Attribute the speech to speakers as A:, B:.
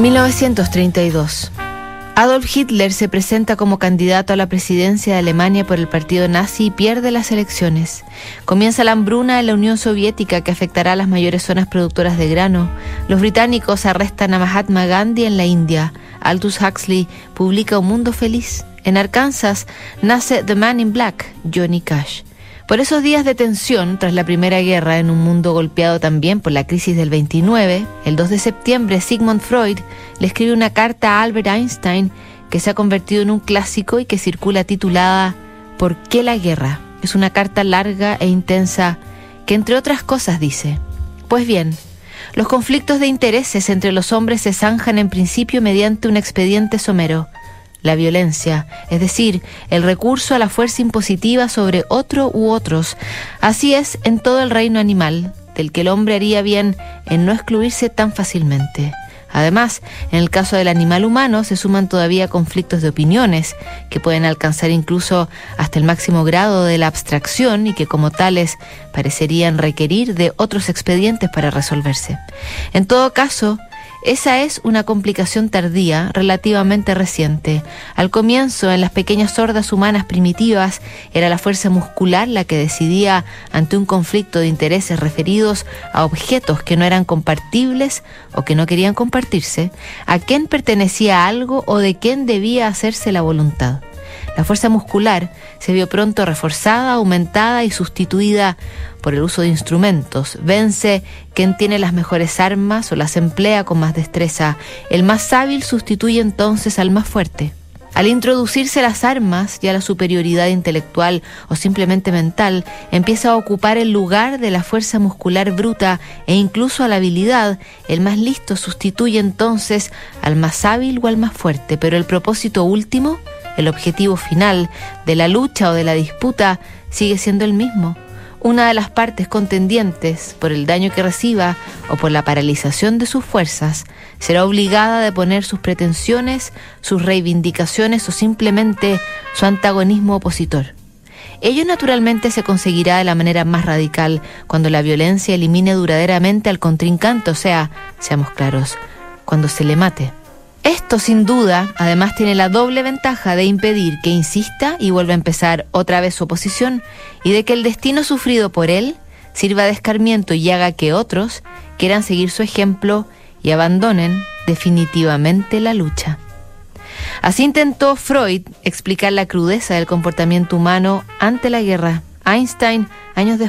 A: 1932. Adolf Hitler se presenta como candidato a la presidencia de Alemania por el partido nazi y pierde las elecciones. Comienza la hambruna en la Unión Soviética que afectará a las mayores zonas productoras de grano. Los británicos arrestan a Mahatma Gandhi en la India. Aldous Huxley publica Un Mundo Feliz. En Arkansas nace The Man in Black, Johnny Cash. Por esos días de tensión tras la Primera Guerra en un mundo golpeado también por la crisis del 29, el 2 de septiembre Sigmund Freud le escribe una carta a Albert Einstein que se ha convertido en un clásico y que circula titulada ¿Por qué la guerra? Es una carta larga e intensa que entre otras cosas dice, pues bien, los conflictos de intereses entre los hombres se zanjan en principio mediante un expediente somero la violencia, es decir, el recurso a la fuerza impositiva sobre otro u otros. Así es en todo el reino animal, del que el hombre haría bien en no excluirse tan fácilmente. Además, en el caso del animal humano se suman todavía conflictos de opiniones, que pueden alcanzar incluso hasta el máximo grado de la abstracción y que como tales parecerían requerir de otros expedientes para resolverse. En todo caso, esa es una complicación tardía, relativamente reciente. Al comienzo, en las pequeñas sordas humanas primitivas, era la fuerza muscular la que decidía ante un conflicto de intereses referidos a objetos que no eran compartibles o que no querían compartirse, a quién pertenecía algo o de quién debía hacerse la voluntad. La fuerza muscular se vio pronto reforzada, aumentada y sustituida por el uso de instrumentos. Vence quien tiene las mejores armas o las emplea con más destreza. El más hábil sustituye entonces al más fuerte. Al introducirse las armas, ya la superioridad intelectual o simplemente mental empieza a ocupar el lugar de la fuerza muscular bruta e incluso a la habilidad, el más listo sustituye entonces al más hábil o al más fuerte, pero el propósito último el objetivo final de la lucha o de la disputa sigue siendo el mismo. Una de las partes contendientes, por el daño que reciba o por la paralización de sus fuerzas, será obligada a deponer sus pretensiones, sus reivindicaciones o simplemente su antagonismo opositor. Ello naturalmente se conseguirá de la manera más radical cuando la violencia elimine duraderamente al contrincante, o sea, seamos claros, cuando se le mate. Esto sin duda además tiene la doble ventaja de impedir que insista y vuelva a empezar otra vez su oposición y de que el destino sufrido por él sirva de escarmiento y haga que otros quieran seguir su ejemplo y abandonen definitivamente la lucha. Así intentó Freud explicar la crudeza del comportamiento humano ante la guerra. Einstein, años después,